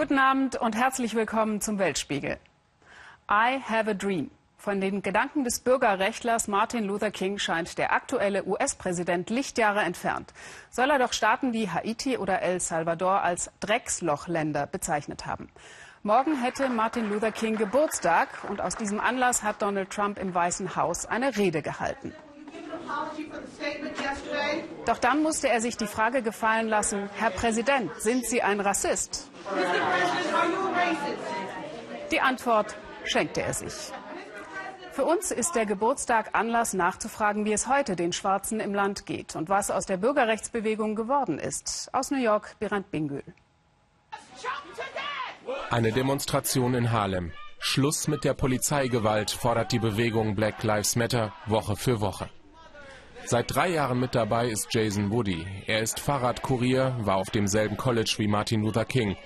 Guten Abend und herzlich willkommen zum Weltspiegel. I have a dream. Von den Gedanken des Bürgerrechtlers Martin Luther King scheint der aktuelle US-Präsident Lichtjahre entfernt. Soll er doch Staaten wie Haiti oder El Salvador als Dreckslochländer bezeichnet haben. Morgen hätte Martin Luther King Geburtstag und aus diesem Anlass hat Donald Trump im Weißen Haus eine Rede gehalten. Doch dann musste er sich die Frage gefallen lassen, Herr Präsident, sind Sie ein Rassist? Die Antwort schenkte er sich. Für uns ist der Geburtstag Anlass nachzufragen, wie es heute den Schwarzen im Land geht und was aus der Bürgerrechtsbewegung geworden ist. Aus New York, Birand Bingül. Eine Demonstration in Harlem. Schluss mit der Polizeigewalt fordert die Bewegung Black Lives Matter Woche für Woche. Seit drei Jahren mit dabei ist Jason Woody. Er ist Fahrradkurier, war auf demselben College wie Martin Luther King.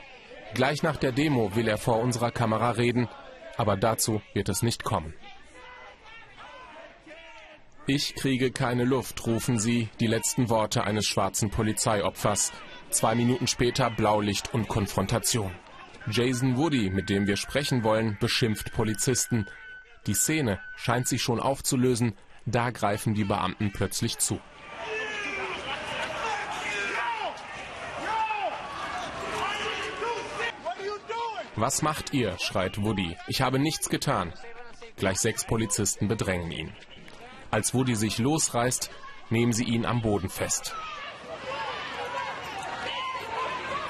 Gleich nach der Demo will er vor unserer Kamera reden, aber dazu wird es nicht kommen. Ich kriege keine Luft, rufen sie, die letzten Worte eines schwarzen Polizeiopfers. Zwei Minuten später Blaulicht und Konfrontation. Jason Woody, mit dem wir sprechen wollen, beschimpft Polizisten. Die Szene scheint sich schon aufzulösen, da greifen die Beamten plötzlich zu. Was macht ihr? schreit Woody. Ich habe nichts getan. Gleich sechs Polizisten bedrängen ihn. Als Woody sich losreißt, nehmen sie ihn am Boden fest.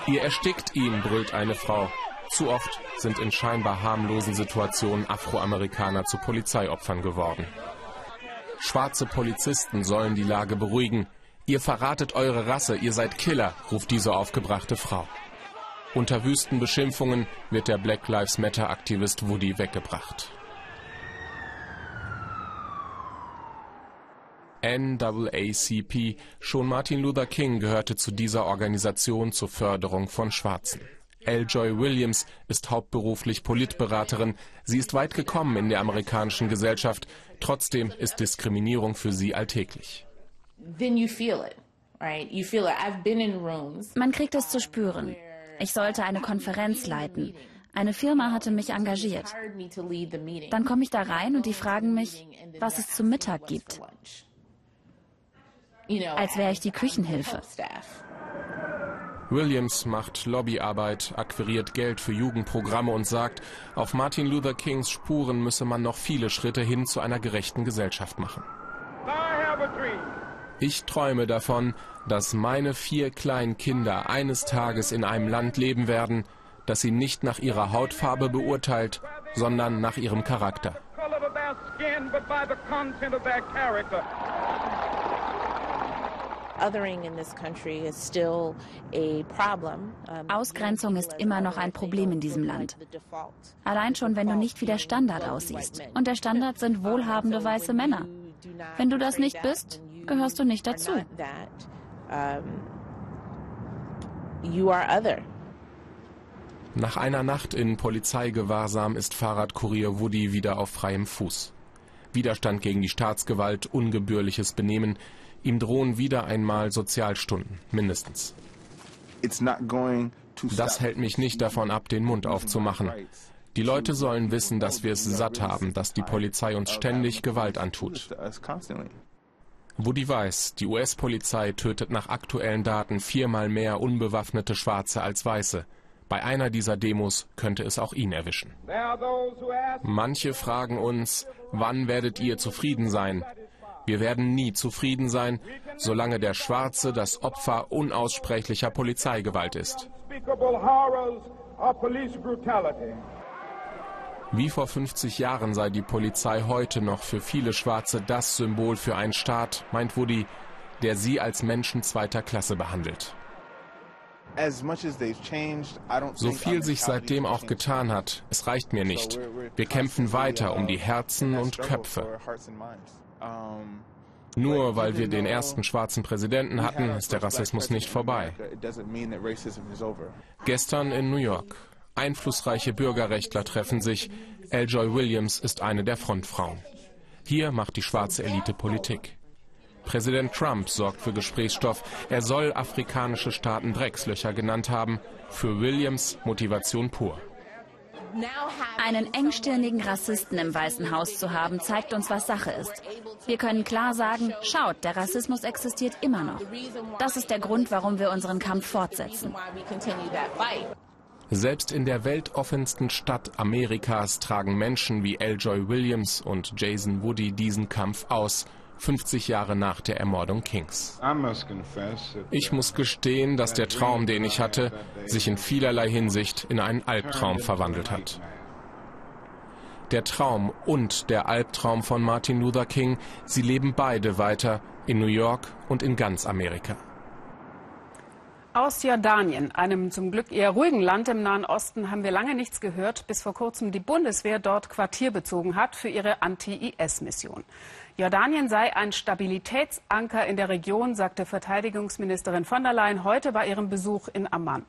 Ihr erstickt ihn, brüllt eine Frau. Zu oft sind in scheinbar harmlosen Situationen Afroamerikaner zu Polizeiopfern geworden. Schwarze Polizisten sollen die Lage beruhigen. Ihr verratet eure Rasse, ihr seid Killer, ruft diese aufgebrachte Frau. Unter wüsten Beschimpfungen wird der Black Lives Matter Aktivist Woody weggebracht. NAACP, schon Martin Luther King gehörte zu dieser Organisation zur Förderung von Schwarzen. L. Joy Williams ist hauptberuflich Politberaterin. Sie ist weit gekommen in der amerikanischen Gesellschaft. Trotzdem ist Diskriminierung für sie alltäglich. Man kriegt es zu spüren. Ich sollte eine Konferenz leiten. Eine Firma hatte mich engagiert. Dann komme ich da rein und die fragen mich, was es zum Mittag gibt. Als wäre ich die Küchenhilfe. Williams macht Lobbyarbeit, akquiriert Geld für Jugendprogramme und sagt, auf Martin Luther Kings Spuren müsse man noch viele Schritte hin zu einer gerechten Gesellschaft machen. Ich träume davon, dass meine vier kleinen Kinder eines Tages in einem Land leben werden, das sie nicht nach ihrer Hautfarbe beurteilt, sondern nach ihrem Charakter. Ausgrenzung ist immer noch ein Problem in diesem Land. Allein schon, wenn du nicht wie der Standard aussiehst. Und der Standard sind wohlhabende weiße Männer. Wenn du das nicht bist, gehörst du nicht dazu. Nach einer Nacht in Polizeigewahrsam ist Fahrradkurier Woody wieder auf freiem Fuß. Widerstand gegen die Staatsgewalt, ungebührliches Benehmen, Ihm drohen wieder einmal Sozialstunden, mindestens. Das hält mich nicht davon ab, den Mund aufzumachen. Die Leute sollen wissen, dass wir es satt haben, dass die Polizei uns ständig Gewalt antut. Woody weiß, die US-Polizei tötet nach aktuellen Daten viermal mehr unbewaffnete Schwarze als Weiße. Bei einer dieser Demos könnte es auch ihn erwischen. Manche fragen uns, wann werdet ihr zufrieden sein? Wir werden nie zufrieden sein, solange der Schwarze das Opfer unaussprechlicher Polizeigewalt ist. Wie vor 50 Jahren sei die Polizei heute noch für viele Schwarze das Symbol für einen Staat, meint Woody, der sie als Menschen zweiter Klasse behandelt. So viel sich seitdem auch getan hat, es reicht mir nicht. Wir kämpfen weiter um die Herzen und Köpfe. Nur weil wir den ersten schwarzen Präsidenten hatten, ist der Rassismus nicht vorbei. Gestern in New York. Einflussreiche Bürgerrechtler treffen sich. L. Joy Williams ist eine der Frontfrauen. Hier macht die schwarze Elite Politik. Präsident Trump sorgt für Gesprächsstoff. Er soll afrikanische Staaten Dreckslöcher genannt haben. Für Williams Motivation pur. Einen engstirnigen Rassisten im Weißen Haus zu haben, zeigt uns, was Sache ist. Wir können klar sagen, schaut, der Rassismus existiert immer noch. Das ist der Grund, warum wir unseren Kampf fortsetzen. Selbst in der weltoffensten Stadt Amerikas tragen Menschen wie L. Joy Williams und Jason Woody diesen Kampf aus. 50 Jahre nach der Ermordung Kings. Ich muss gestehen, dass der Traum, den ich hatte, sich in vielerlei Hinsicht in einen Albtraum verwandelt hat. Der Traum und der Albtraum von Martin Luther King, sie leben beide weiter in New York und in ganz Amerika. Aus Jordanien, einem zum Glück eher ruhigen Land im Nahen Osten, haben wir lange nichts gehört, bis vor kurzem die Bundeswehr dort Quartier bezogen hat für ihre Anti-IS-Mission. Jordanien sei ein Stabilitätsanker in der Region, sagte Verteidigungsministerin von der Leyen heute bei ihrem Besuch in Amman.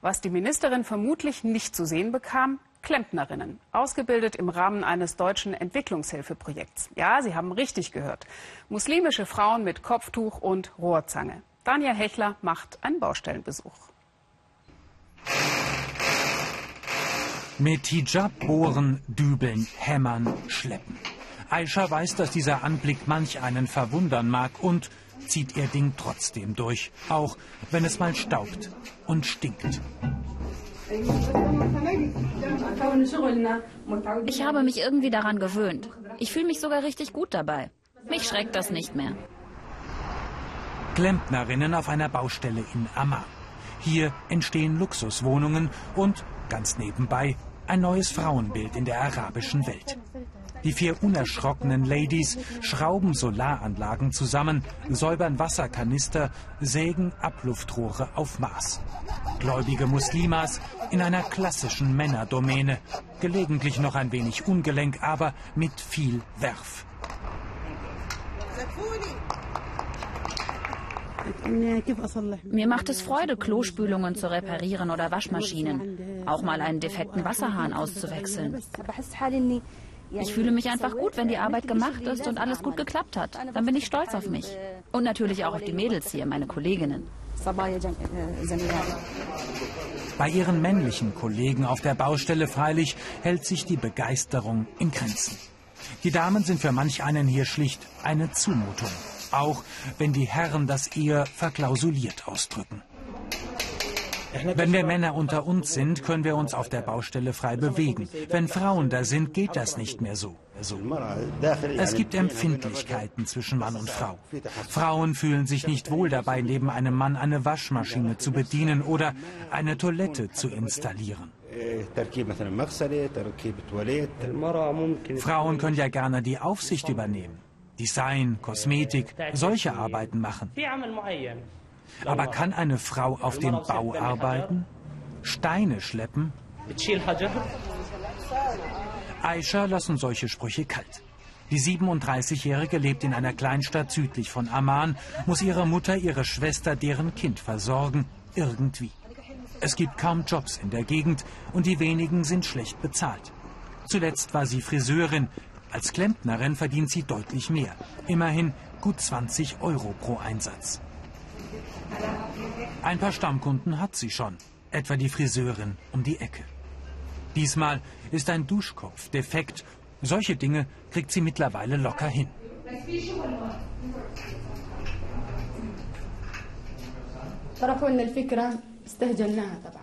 Was die Ministerin vermutlich nicht zu sehen bekam, Klempnerinnen, ausgebildet im Rahmen eines deutschen Entwicklungshilfeprojekts. Ja, Sie haben richtig gehört. Muslimische Frauen mit Kopftuch und Rohrzange. Daniel Hechler macht einen Baustellenbesuch. Mit Hijab bohren, dübeln, hämmern, schleppen. Aisha weiß, dass dieser Anblick manch einen verwundern mag und zieht ihr Ding trotzdem durch, auch wenn es mal staubt und stinkt. Ich habe mich irgendwie daran gewöhnt. Ich fühle mich sogar richtig gut dabei. Mich schreckt das nicht mehr. Klempnerinnen auf einer Baustelle in Amman. Hier entstehen Luxuswohnungen und, ganz nebenbei, ein neues Frauenbild in der arabischen Welt. Die vier unerschrockenen Ladies schrauben Solaranlagen zusammen, säubern Wasserkanister, sägen Abluftrohre auf Maß. Gläubige Muslimas in einer klassischen Männerdomäne, gelegentlich noch ein wenig ungelenk, aber mit viel Werf. Mir macht es Freude, Klospülungen zu reparieren oder Waschmaschinen. Auch mal einen defekten Wasserhahn auszuwechseln. Ich fühle mich einfach gut, wenn die Arbeit gemacht ist und alles gut geklappt hat. Dann bin ich stolz auf mich. Und natürlich auch auf die Mädels hier, meine Kolleginnen. Bei ihren männlichen Kollegen auf der Baustelle freilich hält sich die Begeisterung in Grenzen. Die Damen sind für manch einen hier schlicht eine Zumutung auch wenn die Herren das eher verklausuliert ausdrücken. Wenn wir Männer unter uns sind, können wir uns auf der Baustelle frei bewegen. Wenn Frauen da sind, geht das nicht mehr so. Es gibt Empfindlichkeiten zwischen Mann und Frau. Frauen fühlen sich nicht wohl dabei, neben einem Mann eine Waschmaschine zu bedienen oder eine Toilette zu installieren. Frauen können ja gerne die Aufsicht übernehmen. Design, Kosmetik, solche Arbeiten machen. Aber kann eine Frau auf dem Bau arbeiten? Steine schleppen? Aisha lassen solche Sprüche kalt. Die 37-Jährige lebt in einer Kleinstadt südlich von Amman, muss ihre Mutter, ihre Schwester, deren Kind versorgen, irgendwie. Es gibt kaum Jobs in der Gegend und die wenigen sind schlecht bezahlt. Zuletzt war sie Friseurin, als Klempnerin verdient sie deutlich mehr. Immerhin gut 20 Euro pro Einsatz. Ein paar Stammkunden hat sie schon, etwa die Friseurin um die Ecke. Diesmal ist ein Duschkopf defekt. Solche Dinge kriegt sie mittlerweile locker hin.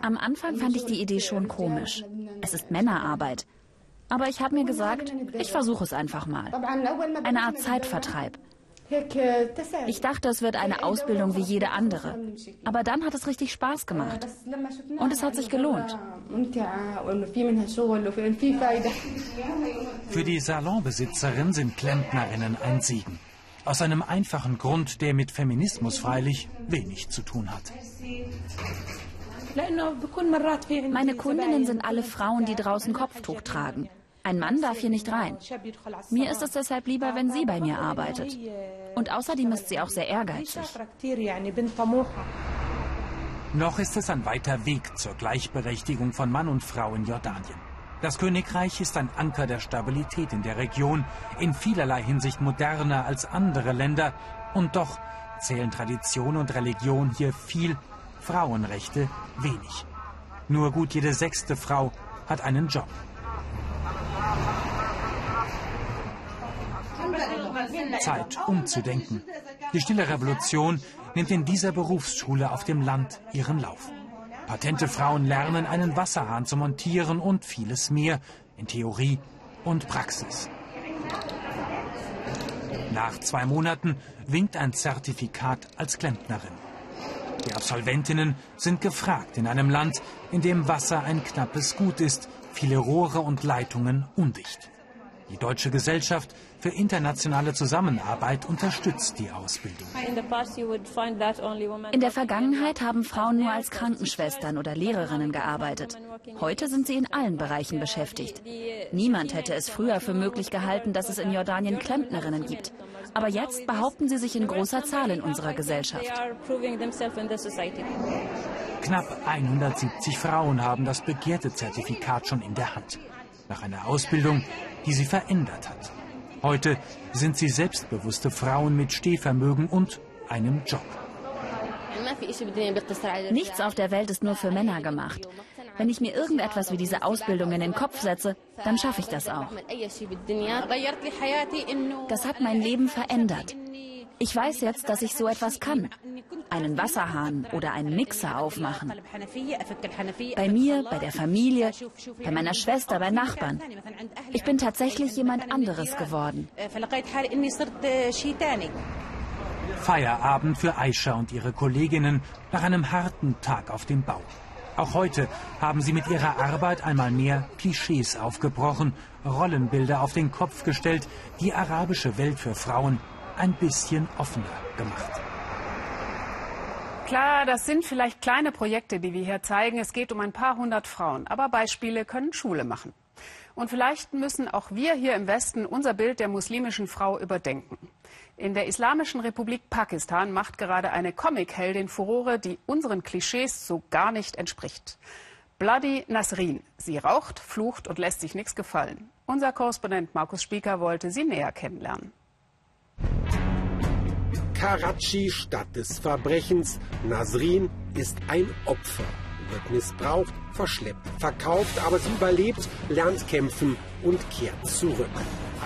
Am Anfang fand ich die Idee schon komisch. Es ist Männerarbeit. Aber ich habe mir gesagt, ich versuche es einfach mal. Eine Art Zeitvertreib. Ich dachte, es wird eine Ausbildung wie jede andere. Aber dann hat es richtig Spaß gemacht. Und es hat sich gelohnt. Für die Salonbesitzerin sind Klempnerinnen ein Segen. Aus einem einfachen Grund, der mit Feminismus freilich wenig zu tun hat. Meine Kundinnen sind alle Frauen, die draußen Kopftuch tragen. Ein Mann darf hier nicht rein. Mir ist es deshalb lieber, wenn sie bei mir arbeitet. Und außerdem ist sie auch sehr ehrgeizig. Noch ist es ein weiter Weg zur Gleichberechtigung von Mann und Frau in Jordanien. Das Königreich ist ein Anker der Stabilität in der Region, in vielerlei Hinsicht moderner als andere Länder, Und doch zählen Tradition und Religion hier viel, Frauenrechte wenig. Nur gut jede sechste Frau hat einen Job. Zeit, umzudenken. Die stille Revolution nimmt in dieser Berufsschule auf dem Land ihren Lauf. Patente Frauen lernen, einen Wasserhahn zu montieren und vieles mehr in Theorie und Praxis. Nach zwei Monaten winkt ein Zertifikat als Klempnerin. Die Absolventinnen sind gefragt in einem Land, in dem Wasser ein knappes Gut ist, viele Rohre und Leitungen undicht. Die Deutsche Gesellschaft für internationale Zusammenarbeit unterstützt die Ausbildung. In der Vergangenheit haben Frauen nur als Krankenschwestern oder Lehrerinnen gearbeitet. Heute sind sie in allen Bereichen beschäftigt. Niemand hätte es früher für möglich gehalten, dass es in Jordanien Klempnerinnen gibt. Aber jetzt behaupten sie sich in großer Zahl in unserer Gesellschaft. Knapp 170 Frauen haben das begehrte Zertifikat schon in der Hand. Nach einer Ausbildung, die sie verändert hat. Heute sind sie selbstbewusste Frauen mit Stehvermögen und einem Job. Nichts auf der Welt ist nur für Männer gemacht. Wenn ich mir irgendetwas wie diese Ausbildung in den Kopf setze, dann schaffe ich das auch. Das hat mein Leben verändert. Ich weiß jetzt, dass ich so etwas kann. Einen Wasserhahn oder einen Mixer aufmachen. Bei mir, bei der Familie, bei meiner Schwester, bei Nachbarn. Ich bin tatsächlich jemand anderes geworden. Feierabend für Aisha und ihre Kolleginnen nach einem harten Tag auf dem Bau. Auch heute haben sie mit ihrer Arbeit einmal mehr Klischees aufgebrochen, Rollenbilder auf den Kopf gestellt, die arabische Welt für Frauen ein bisschen offener gemacht. Klar, das sind vielleicht kleine Projekte, die wir hier zeigen. Es geht um ein paar hundert Frauen. Aber Beispiele können Schule machen. Und vielleicht müssen auch wir hier im Westen unser Bild der muslimischen Frau überdenken. In der Islamischen Republik Pakistan macht gerade eine Comic-Heldin Furore, die unseren Klischees so gar nicht entspricht. Bloody Nasrin. Sie raucht, flucht und lässt sich nichts gefallen. Unser Korrespondent Markus Spieker wollte sie näher kennenlernen. Karachi, Stadt des Verbrechens. Nasrin ist ein Opfer, wird missbraucht, verschleppt, verkauft, aber sie überlebt, lernt kämpfen und kehrt zurück.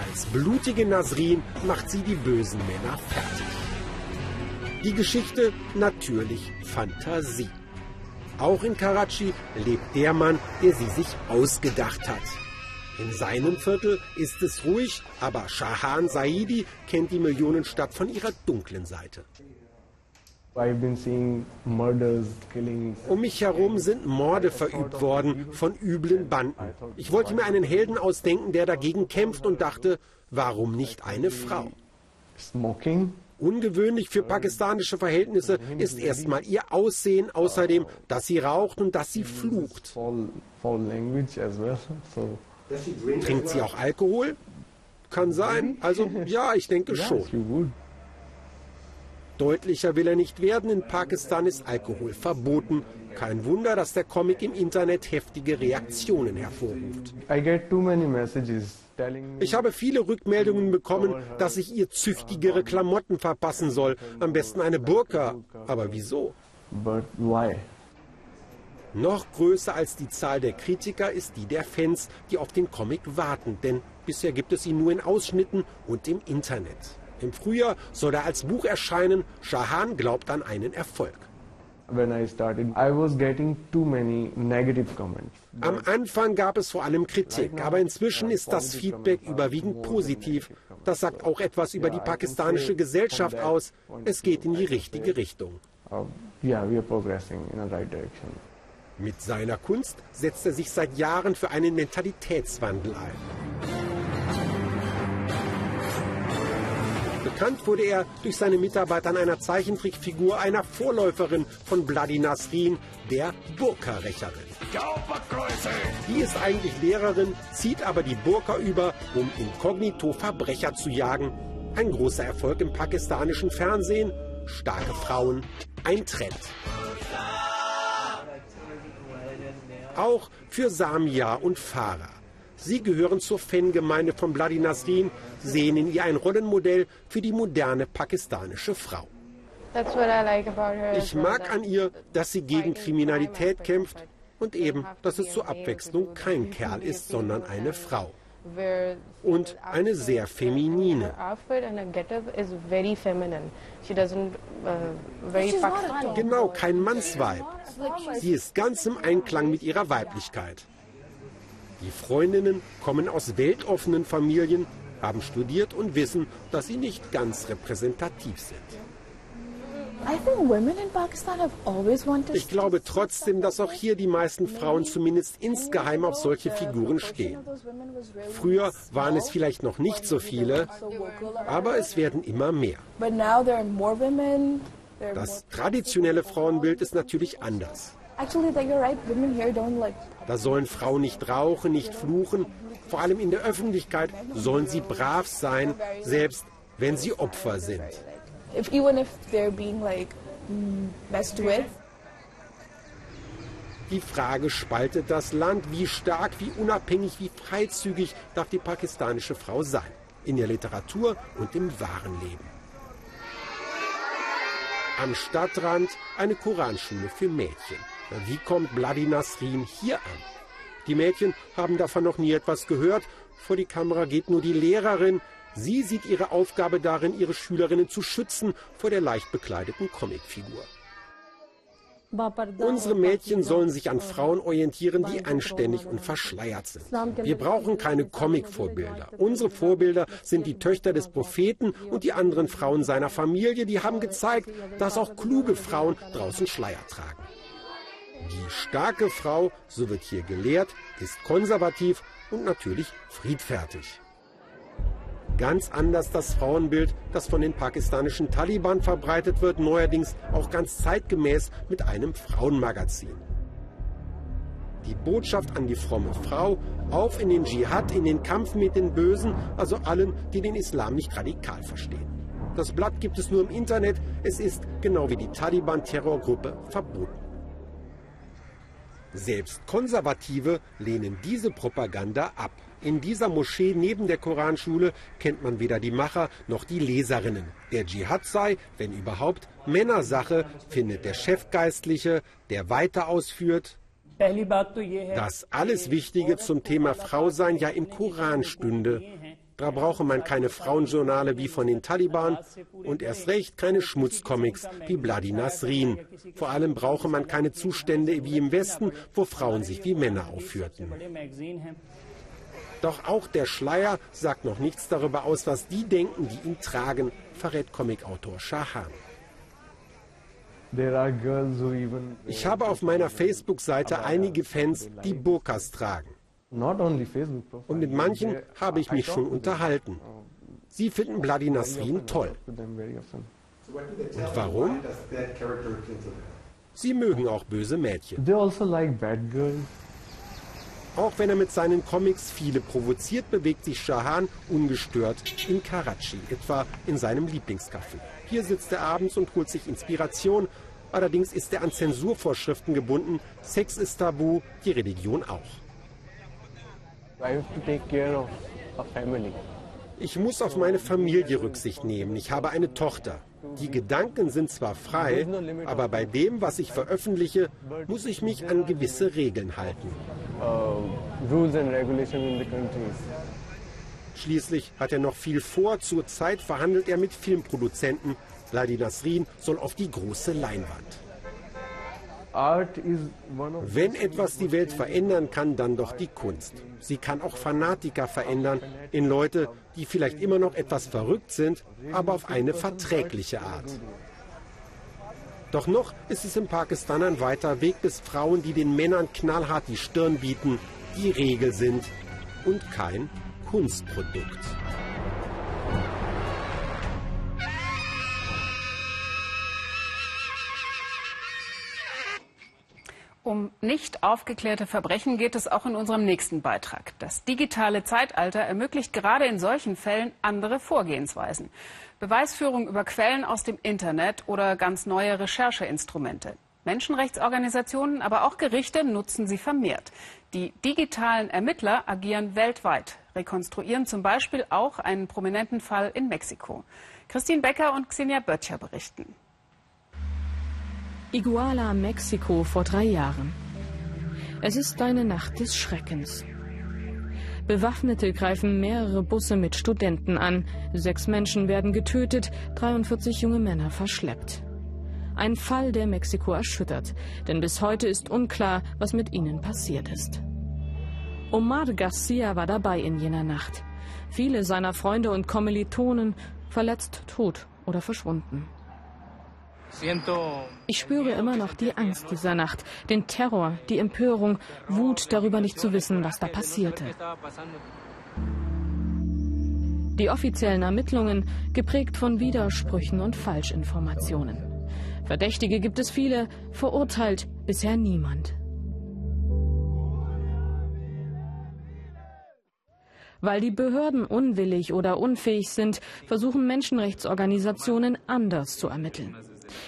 Als blutige Nasrin macht sie die bösen Männer fertig. Die Geschichte natürlich Fantasie. Auch in Karachi lebt der Mann, der sie sich ausgedacht hat. In seinem Viertel ist es ruhig, aber Shahan Saidi kennt die Millionenstadt von ihrer dunklen Seite. Um mich herum sind Morde verübt worden von üblen Banden. Ich wollte mir einen Helden ausdenken, der dagegen kämpft und dachte, warum nicht eine Frau? Ungewöhnlich für pakistanische Verhältnisse ist erstmal ihr Aussehen, außerdem, dass sie raucht und dass sie flucht. Trinkt sie auch Alkohol? Kann sein. Also ja, ich denke schon. Deutlicher will er nicht werden. In Pakistan ist Alkohol verboten. Kein Wunder, dass der Comic im Internet heftige Reaktionen hervorruft. Ich habe viele Rückmeldungen bekommen, dass ich ihr züchtigere Klamotten verpassen soll. Am besten eine Burka. Aber wieso? Noch größer als die Zahl der Kritiker ist die der Fans, die auf den Comic warten. Denn bisher gibt es ihn nur in Ausschnitten und im Internet. Im Frühjahr soll er als Buch erscheinen. Shahan glaubt an einen Erfolg. Am Anfang gab es vor allem Kritik, aber inzwischen ist das Feedback überwiegend positiv. Das sagt auch etwas über die pakistanische Gesellschaft aus. Es geht in die richtige Richtung. Mit seiner Kunst setzt er sich seit Jahren für einen Mentalitätswandel ein. Bekannt wurde er durch seine Mitarbeit an einer Zeichentrickfigur einer Vorläuferin von Bloody Nasrin, der Burka-Rächerin. Die ist eigentlich Lehrerin, zieht aber die Burka über, um inkognito Verbrecher zu jagen. Ein großer Erfolg im pakistanischen Fernsehen. Starke Frauen, ein Trend. Auch für Samia und Farah. Sie gehören zur Fangemeinde von Bloody Nasrin, sehen in ihr ein Rollenmodell für die moderne pakistanische Frau. Ich mag an ihr, dass sie gegen Kriminalität kämpft und eben, dass es zur Abwechslung kein Kerl ist, sondern eine Frau. Und eine sehr feminine. Genau, kein Mannsweib. Sie ist ganz im Einklang mit ihrer Weiblichkeit. Die Freundinnen kommen aus weltoffenen Familien, haben studiert und wissen, dass sie nicht ganz repräsentativ sind. Ich glaube trotzdem, dass auch hier die meisten Frauen zumindest insgeheim auf solche Figuren stehen. Früher waren es vielleicht noch nicht so viele, aber es werden immer mehr. Das traditionelle Frauenbild ist natürlich anders. Da sollen Frauen nicht rauchen, nicht fluchen. Vor allem in der Öffentlichkeit sollen sie brav sein, selbst wenn sie Opfer sind. If, even if they're being like messed with. Die Frage spaltet das Land. Wie stark, wie unabhängig, wie freizügig darf die pakistanische Frau sein? In der Literatur und im wahren Leben. Am Stadtrand eine Koranschule für Mädchen. Wie kommt Bloody Nasrin hier an? Die Mädchen haben davon noch nie etwas gehört. Vor die Kamera geht nur die Lehrerin, Sie sieht ihre Aufgabe darin, ihre Schülerinnen zu schützen vor der leicht bekleideten Comicfigur. Unsere Mädchen sollen sich an Frauen orientieren, die anständig und verschleiert sind. Wir brauchen keine Comic-Vorbilder. Unsere Vorbilder sind die Töchter des Propheten und die anderen Frauen seiner Familie, die haben gezeigt, dass auch kluge Frauen draußen Schleier tragen. Die starke Frau, so wird hier gelehrt, ist konservativ und natürlich friedfertig. Ganz anders das Frauenbild, das von den pakistanischen Taliban verbreitet wird, neuerdings auch ganz zeitgemäß mit einem Frauenmagazin. Die Botschaft an die fromme Frau, auf in den Dschihad, in den Kampf mit den Bösen, also allen, die den Islam nicht radikal verstehen. Das Blatt gibt es nur im Internet, es ist, genau wie die Taliban-Terrorgruppe, verboten. Selbst Konservative lehnen diese Propaganda ab. In dieser Moschee neben der Koranschule kennt man weder die Macher noch die Leserinnen. Der Dschihad sei, wenn überhaupt, Männersache, findet der Chefgeistliche, der weiter ausführt, dass alles Wichtige zum Thema Frausein ja im Koran stünde. Da brauche man keine Frauenjournale wie von den Taliban und erst recht keine Schmutzcomics wie Bloody Nasrin. Vor allem brauche man keine Zustände wie im Westen, wo Frauen sich wie Männer aufführten. Doch auch der Schleier sagt noch nichts darüber aus, was die denken, die ihn tragen, verrät Comicautor Shahan. Ich habe auf meiner Facebook-Seite einige Fans, die Burkas tragen. Und mit manchen habe ich mich schon unterhalten. Sie finden Bloody Nasrin toll. Und warum? Sie mögen auch böse Mädchen. Auch wenn er mit seinen Comics viele provoziert, bewegt sich Shahan ungestört in Karachi, etwa in seinem Lieblingscafé. Hier sitzt er abends und holt sich Inspiration. Allerdings ist er an Zensurvorschriften gebunden. Sex ist tabu, die Religion auch. Ich muss auf meine Familie Rücksicht nehmen. Ich habe eine Tochter. Die Gedanken sind zwar frei, aber bei dem, was ich veröffentliche, muss ich mich an gewisse Regeln halten. Schließlich hat er noch viel vor. Zurzeit verhandelt er mit Filmproduzenten. Ladi Nasrin soll auf die große Leinwand. Wenn etwas die Welt verändern kann, dann doch die Kunst. Sie kann auch Fanatiker verändern in Leute, die vielleicht immer noch etwas verrückt sind, aber auf eine verträgliche Art. Doch noch ist es in Pakistan ein weiter Weg, bis Frauen, die den Männern knallhart die Stirn bieten, die Regel sind und kein Kunstprodukt. Um nicht aufgeklärte Verbrechen geht es auch in unserem nächsten Beitrag. Das digitale Zeitalter ermöglicht gerade in solchen Fällen andere Vorgehensweisen. Beweisführung über Quellen aus dem Internet oder ganz neue Rechercheinstrumente. Menschenrechtsorganisationen, aber auch Gerichte nutzen sie vermehrt. Die digitalen Ermittler agieren weltweit, rekonstruieren zum Beispiel auch einen prominenten Fall in Mexiko. Christine Becker und Xenia Böttcher berichten. Iguala, Mexiko vor drei Jahren. Es ist eine Nacht des Schreckens. Bewaffnete greifen mehrere Busse mit Studenten an. Sechs Menschen werden getötet, 43 junge Männer verschleppt. Ein Fall, der Mexiko erschüttert, denn bis heute ist unklar, was mit ihnen passiert ist. Omar Garcia war dabei in jener Nacht. Viele seiner Freunde und Kommilitonen verletzt, tot oder verschwunden. Ich spüre immer noch die Angst dieser Nacht, den Terror, die Empörung, Wut darüber nicht zu wissen, was da passierte. Die offiziellen Ermittlungen geprägt von Widersprüchen und Falschinformationen. Verdächtige gibt es viele, verurteilt bisher niemand. Weil die Behörden unwillig oder unfähig sind, versuchen Menschenrechtsorganisationen anders zu ermitteln.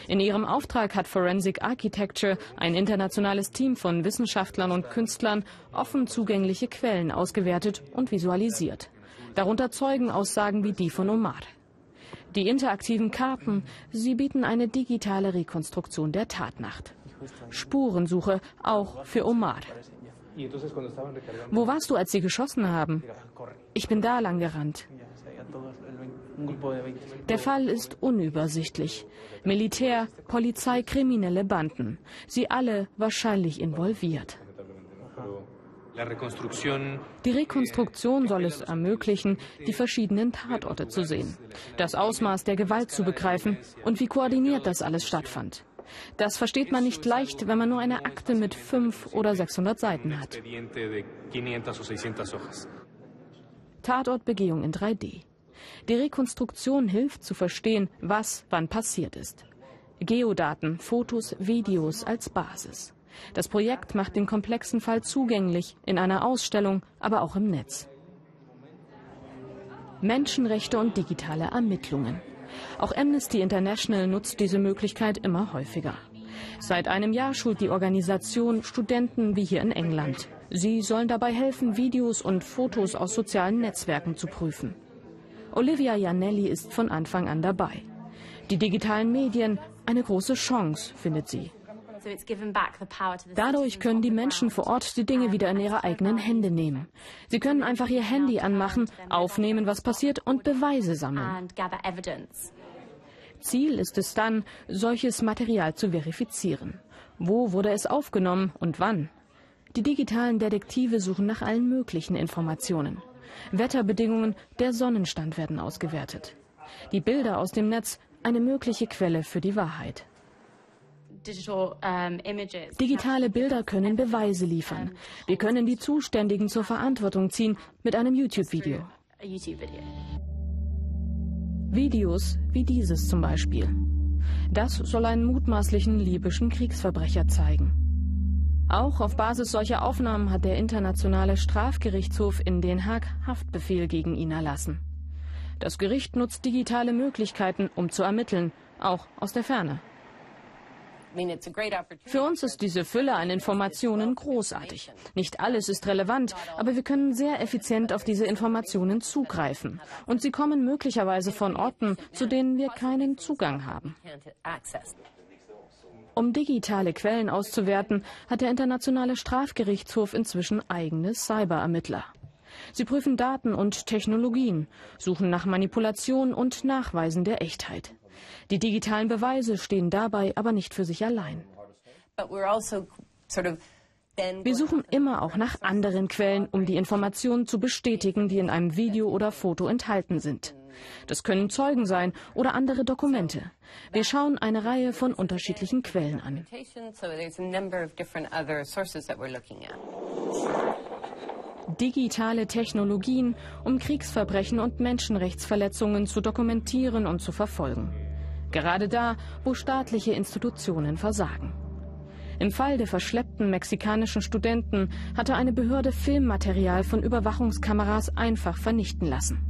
In ihrem Auftrag hat Forensic Architecture, ein internationales Team von Wissenschaftlern und Künstlern, offen zugängliche Quellen ausgewertet und visualisiert. Darunter Zeugenaussagen wie die von Omar. Die interaktiven Karten, sie bieten eine digitale Rekonstruktion der Tatnacht. Spurensuche auch für Omar. Wo warst du, als sie geschossen haben? Ich bin da lang gerannt. Der Fall ist unübersichtlich. Militär, Polizei, kriminelle Banden. Sie alle wahrscheinlich involviert. Die Rekonstruktion soll es ermöglichen, die verschiedenen Tatorte zu sehen, das Ausmaß der Gewalt zu begreifen und wie koordiniert das alles stattfand. Das versteht man nicht leicht, wenn man nur eine Akte mit fünf oder 600 Seiten hat. Tatortbegehung in 3D. Die Rekonstruktion hilft zu verstehen, was wann passiert ist. Geodaten, Fotos, Videos als Basis. Das Projekt macht den komplexen Fall zugänglich in einer Ausstellung, aber auch im Netz. Menschenrechte und digitale Ermittlungen. Auch Amnesty International nutzt diese Möglichkeit immer häufiger. Seit einem Jahr schult die Organisation Studenten wie hier in England. Sie sollen dabei helfen, Videos und Fotos aus sozialen Netzwerken zu prüfen. Olivia Janelli ist von Anfang an dabei. Die digitalen Medien eine große Chance, findet sie. Dadurch können die Menschen vor Ort die Dinge wieder in ihre eigenen Hände nehmen. Sie können einfach ihr Handy anmachen, aufnehmen, was passiert und Beweise sammeln. Ziel ist es dann, solches Material zu verifizieren. Wo wurde es aufgenommen und wann? Die digitalen Detektive suchen nach allen möglichen Informationen. Wetterbedingungen, der Sonnenstand werden ausgewertet. Die Bilder aus dem Netz eine mögliche Quelle für die Wahrheit. Digitale Bilder können Beweise liefern. Wir können die Zuständigen zur Verantwortung ziehen mit einem YouTube-Video. Videos wie dieses zum Beispiel. Das soll einen mutmaßlichen libyschen Kriegsverbrecher zeigen. Auch auf Basis solcher Aufnahmen hat der Internationale Strafgerichtshof in Den Haag Haftbefehl gegen ihn erlassen. Das Gericht nutzt digitale Möglichkeiten, um zu ermitteln, auch aus der Ferne. Für uns ist diese Fülle an Informationen großartig. Nicht alles ist relevant, aber wir können sehr effizient auf diese Informationen zugreifen. Und sie kommen möglicherweise von Orten, zu denen wir keinen Zugang haben. Um digitale Quellen auszuwerten, hat der Internationale Strafgerichtshof inzwischen eigene Cyberermittler. Sie prüfen Daten und Technologien, suchen nach Manipulation und Nachweisen der Echtheit. Die digitalen Beweise stehen dabei aber nicht für sich allein. Also Wir suchen immer auch nach anderen Quellen, um die Informationen zu bestätigen, die in einem Video oder Foto enthalten sind. Das können Zeugen sein oder andere Dokumente. Wir schauen eine Reihe von unterschiedlichen Quellen an. Digitale Technologien, um Kriegsverbrechen und Menschenrechtsverletzungen zu dokumentieren und zu verfolgen. Gerade da, wo staatliche Institutionen versagen. Im Fall der verschleppten mexikanischen Studenten hatte eine Behörde Filmmaterial von Überwachungskameras einfach vernichten lassen.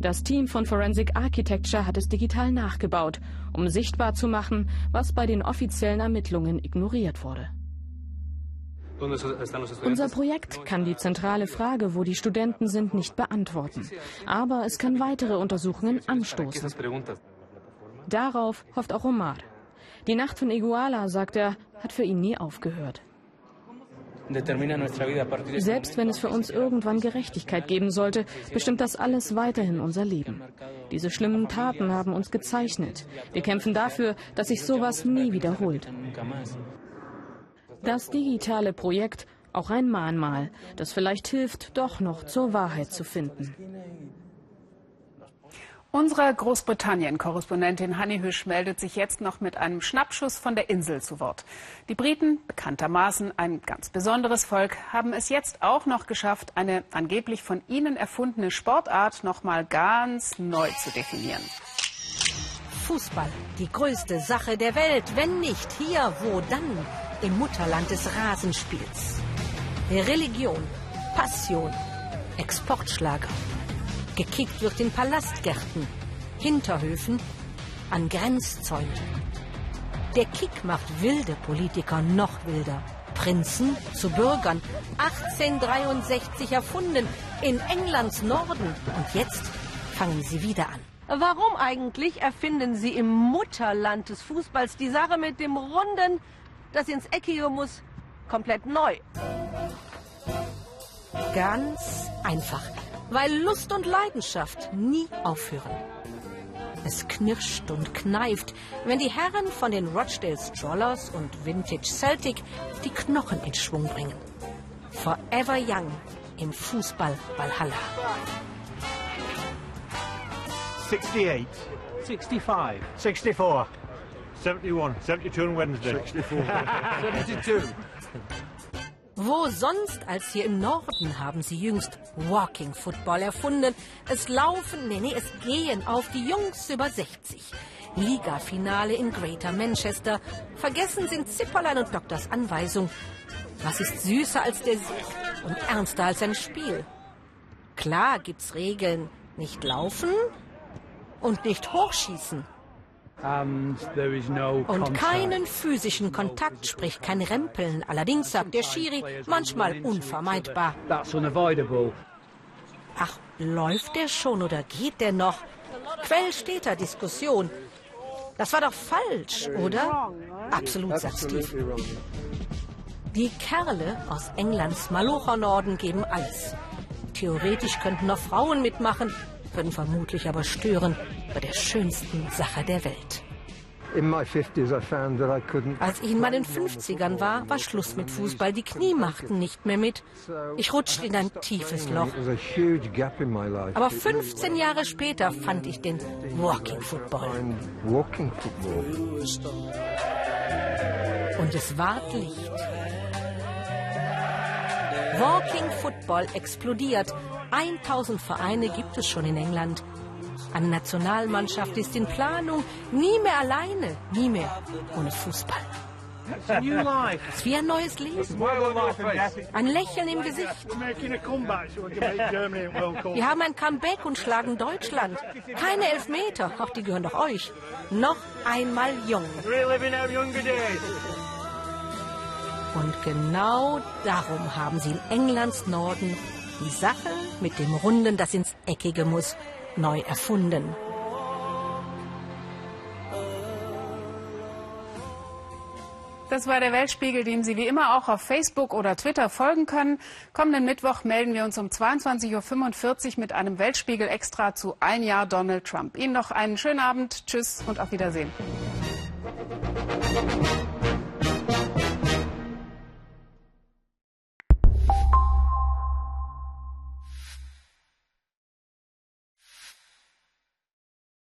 Das Team von Forensic Architecture hat es digital nachgebaut, um sichtbar zu machen, was bei den offiziellen Ermittlungen ignoriert wurde. Unser Projekt kann die zentrale Frage, wo die Studenten sind, nicht beantworten. Aber es kann weitere Untersuchungen anstoßen. Darauf hofft auch Omar. Die Nacht von Iguala, sagt er, hat für ihn nie aufgehört. Selbst wenn es für uns irgendwann Gerechtigkeit geben sollte, bestimmt das alles weiterhin unser Leben. Diese schlimmen Taten haben uns gezeichnet. Wir kämpfen dafür, dass sich sowas nie wiederholt. Das digitale Projekt, auch ein Mahnmal, das vielleicht hilft, doch noch zur Wahrheit zu finden. Unsere Großbritannien-Korrespondentin Hanni Hüsch meldet sich jetzt noch mit einem Schnappschuss von der Insel zu Wort. Die Briten, bekanntermaßen ein ganz besonderes Volk, haben es jetzt auch noch geschafft, eine angeblich von ihnen erfundene Sportart noch mal ganz neu zu definieren. Fußball, die größte Sache der Welt. Wenn nicht hier, wo dann? Im Mutterland des Rasenspiels. Religion, Passion, Exportschlager. Gekickt wird in Palastgärten, Hinterhöfen, an Grenzzäunen. Der Kick macht wilde Politiker noch wilder. Prinzen zu Bürgern. 1863 erfunden in Englands Norden. Und jetzt fangen sie wieder an. Warum eigentlich erfinden Sie im Mutterland des Fußballs die Sache mit dem Runden, das ins Eckige muss, komplett neu? Ganz einfach weil Lust und Leidenschaft nie aufhören. Es knirscht und kneift, wenn die Herren von den Rochdale Strollers und Vintage Celtic die Knochen in Schwung bringen. Forever Young im Fußball Valhalla. 68, 65, 64, 71, 72 on Wednesday. 64. 72. Wo sonst als hier im Norden haben sie jüngst Walking Football erfunden. Es laufen, nee, nee, es gehen auf die Jungs über 60. Liga-Finale in Greater Manchester. Vergessen sind Zipperlein und Doktors Anweisung. Was ist süßer als der Sieg und ernster als ein Spiel? Klar gibt's Regeln. Nicht laufen und nicht hochschießen. Und keinen physischen Kontakt, sprich kein Rempeln. Allerdings sagt der Schiri manchmal unvermeidbar. Ach, läuft der schon oder geht der noch? Quell steht da Diskussion. Das war doch falsch, oder? Absolut, sagt Steve. Die Kerle aus Englands Malocher-Norden geben alles. Theoretisch könnten noch Frauen mitmachen, würden vermutlich aber stören bei der schönsten Sache der Welt. Als ich in meinen 50ern war, war Schluss mit Fußball. Die Knie machten nicht mehr mit. Ich rutschte in ein tiefes Loch. Aber 15 Jahre später fand ich den Walking Football. Und es ward Licht. Walking Football explodiert. 1000 Vereine gibt es schon in England. Eine Nationalmannschaft ist in Planung. Nie mehr alleine, nie mehr ohne Fußball. Es ist wie ein neues Leben. Ein Lächeln im Gesicht. Wir haben ein Comeback und schlagen Deutschland. Keine Elfmeter, ach, die gehören doch euch. Noch einmal jung. Und genau darum haben sie in Englands Norden die Sache mit dem Runden, das ins Eckige muss, neu erfunden. Das war der Weltspiegel, dem Sie wie immer auch auf Facebook oder Twitter folgen können. Kommenden Mittwoch melden wir uns um 22.45 Uhr mit einem Weltspiegel extra zu ein Jahr Donald Trump. Ihnen noch einen schönen Abend. Tschüss und auf Wiedersehen.